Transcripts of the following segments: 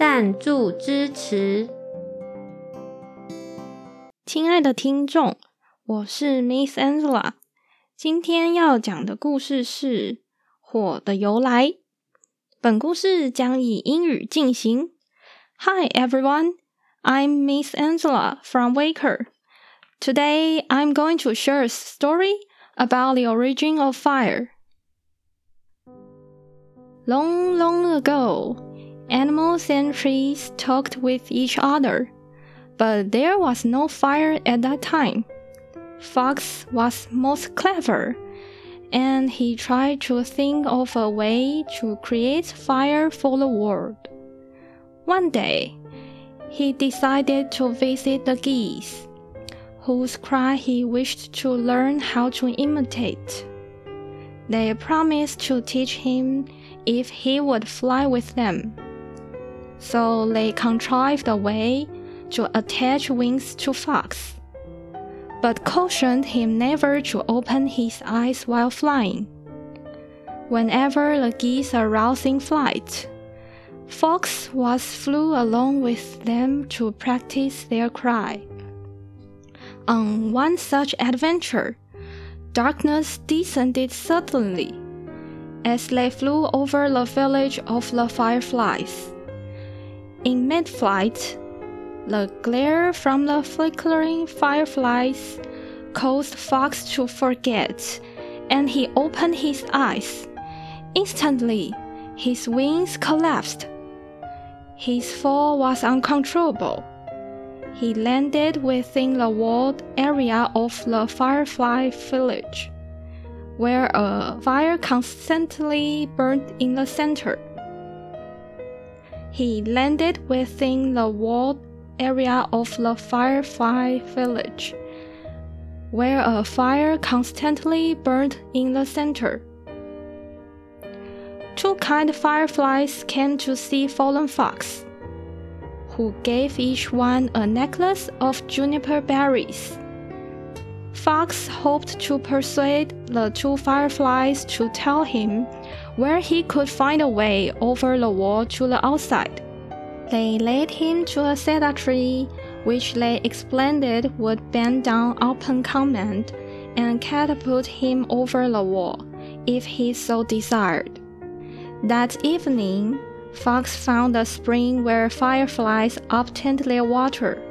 赞助支持，亲爱的听众，我是 Miss Angela。今天要讲的故事是《火的由来》。本故事将以英语进行。Hi everyone, I'm Miss Angela from Waker. Today I'm going to share a story about the origin of fire. Long, long ago. Animals and trees talked with each other, but there was no fire at that time. Fox was most clever, and he tried to think of a way to create fire for the world. One day, he decided to visit the geese, whose cry he wished to learn how to imitate. They promised to teach him if he would fly with them so they contrived a way to attach wings to Fox, but cautioned him never to open his eyes while flying. Whenever the geese aroused rousing flight, Fox was flew along with them to practice their cry. On one such adventure, darkness descended suddenly as they flew over the village of the fireflies. In mid flight, the glare from the flickering fireflies caused Fox to forget, and he opened his eyes. Instantly, his wings collapsed. His fall was uncontrollable. He landed within the walled area of the firefly village, where a fire constantly burned in the center. He landed within the walled area of the Firefly Village, where a fire constantly burned in the center. Two kind fireflies came to see Fallen Fox, who gave each one a necklace of juniper berries. Fox hoped to persuade the two fireflies to tell him where he could find a way over the wall to the outside. They led him to a cedar tree, which they explained would bend down upon command and catapult him over the wall, if he so desired. That evening, Fox found a spring where fireflies obtained their water.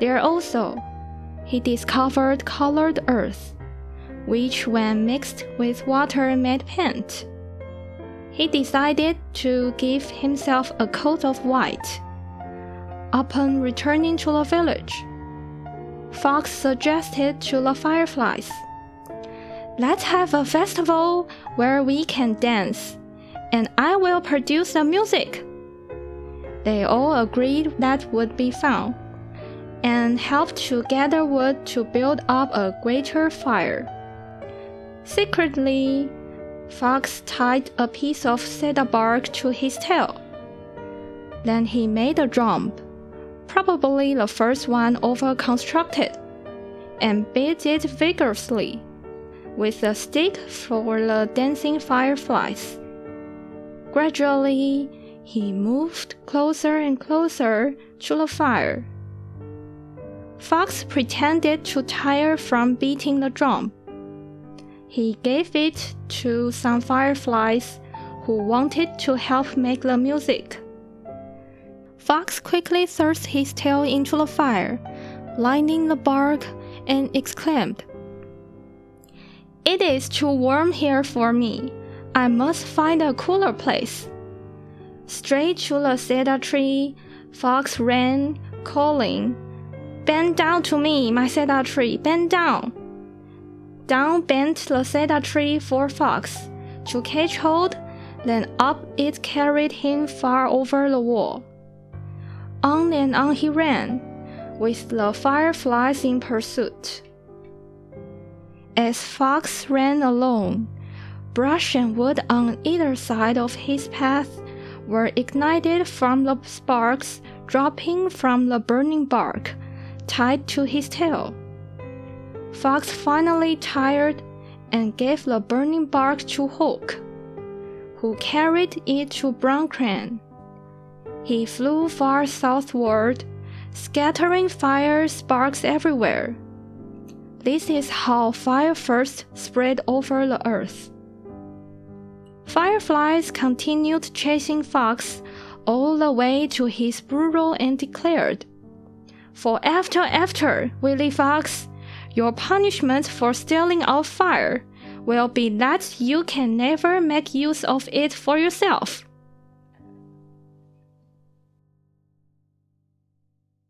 There also, he discovered colored earth, which, when mixed with water, made paint he decided to give himself a coat of white. Upon returning to the village, Fox suggested to the fireflies, Let's have a festival where we can dance, and I will produce the music. They all agreed that would be fun, and helped to gather wood to build up a greater fire. Secretly, Fox tied a piece of cedar bark to his tail. Then he made a drum, probably the first one ever constructed, and beat it vigorously with a stick for the dancing fireflies. Gradually, he moved closer and closer to the fire. Fox pretended to tire from beating the drum he gave it to some fireflies who wanted to help make the music. Fox quickly thrust his tail into the fire, lighting the bark, and exclaimed, It is too warm here for me. I must find a cooler place. Straight to the cedar tree, Fox ran, calling, Bend down to me, my cedar tree, bend down. Down bent the cedar tree for Fox to catch hold, then up it carried him far over the wall. On and on he ran, with the fireflies in pursuit. As Fox ran along, brush and wood on either side of his path were ignited from the sparks dropping from the burning bark tied to his tail. Fox finally tired and gave the burning bark to Hawk, who carried it to Brown Crane. He flew far southward, scattering fire sparks everywhere. This is how fire first spread over the earth. Fireflies continued chasing Fox all the way to his burrow and declared, For after, after, Willy Fox, your punishment for stealing our fire will be that you can never make use of it for yourself.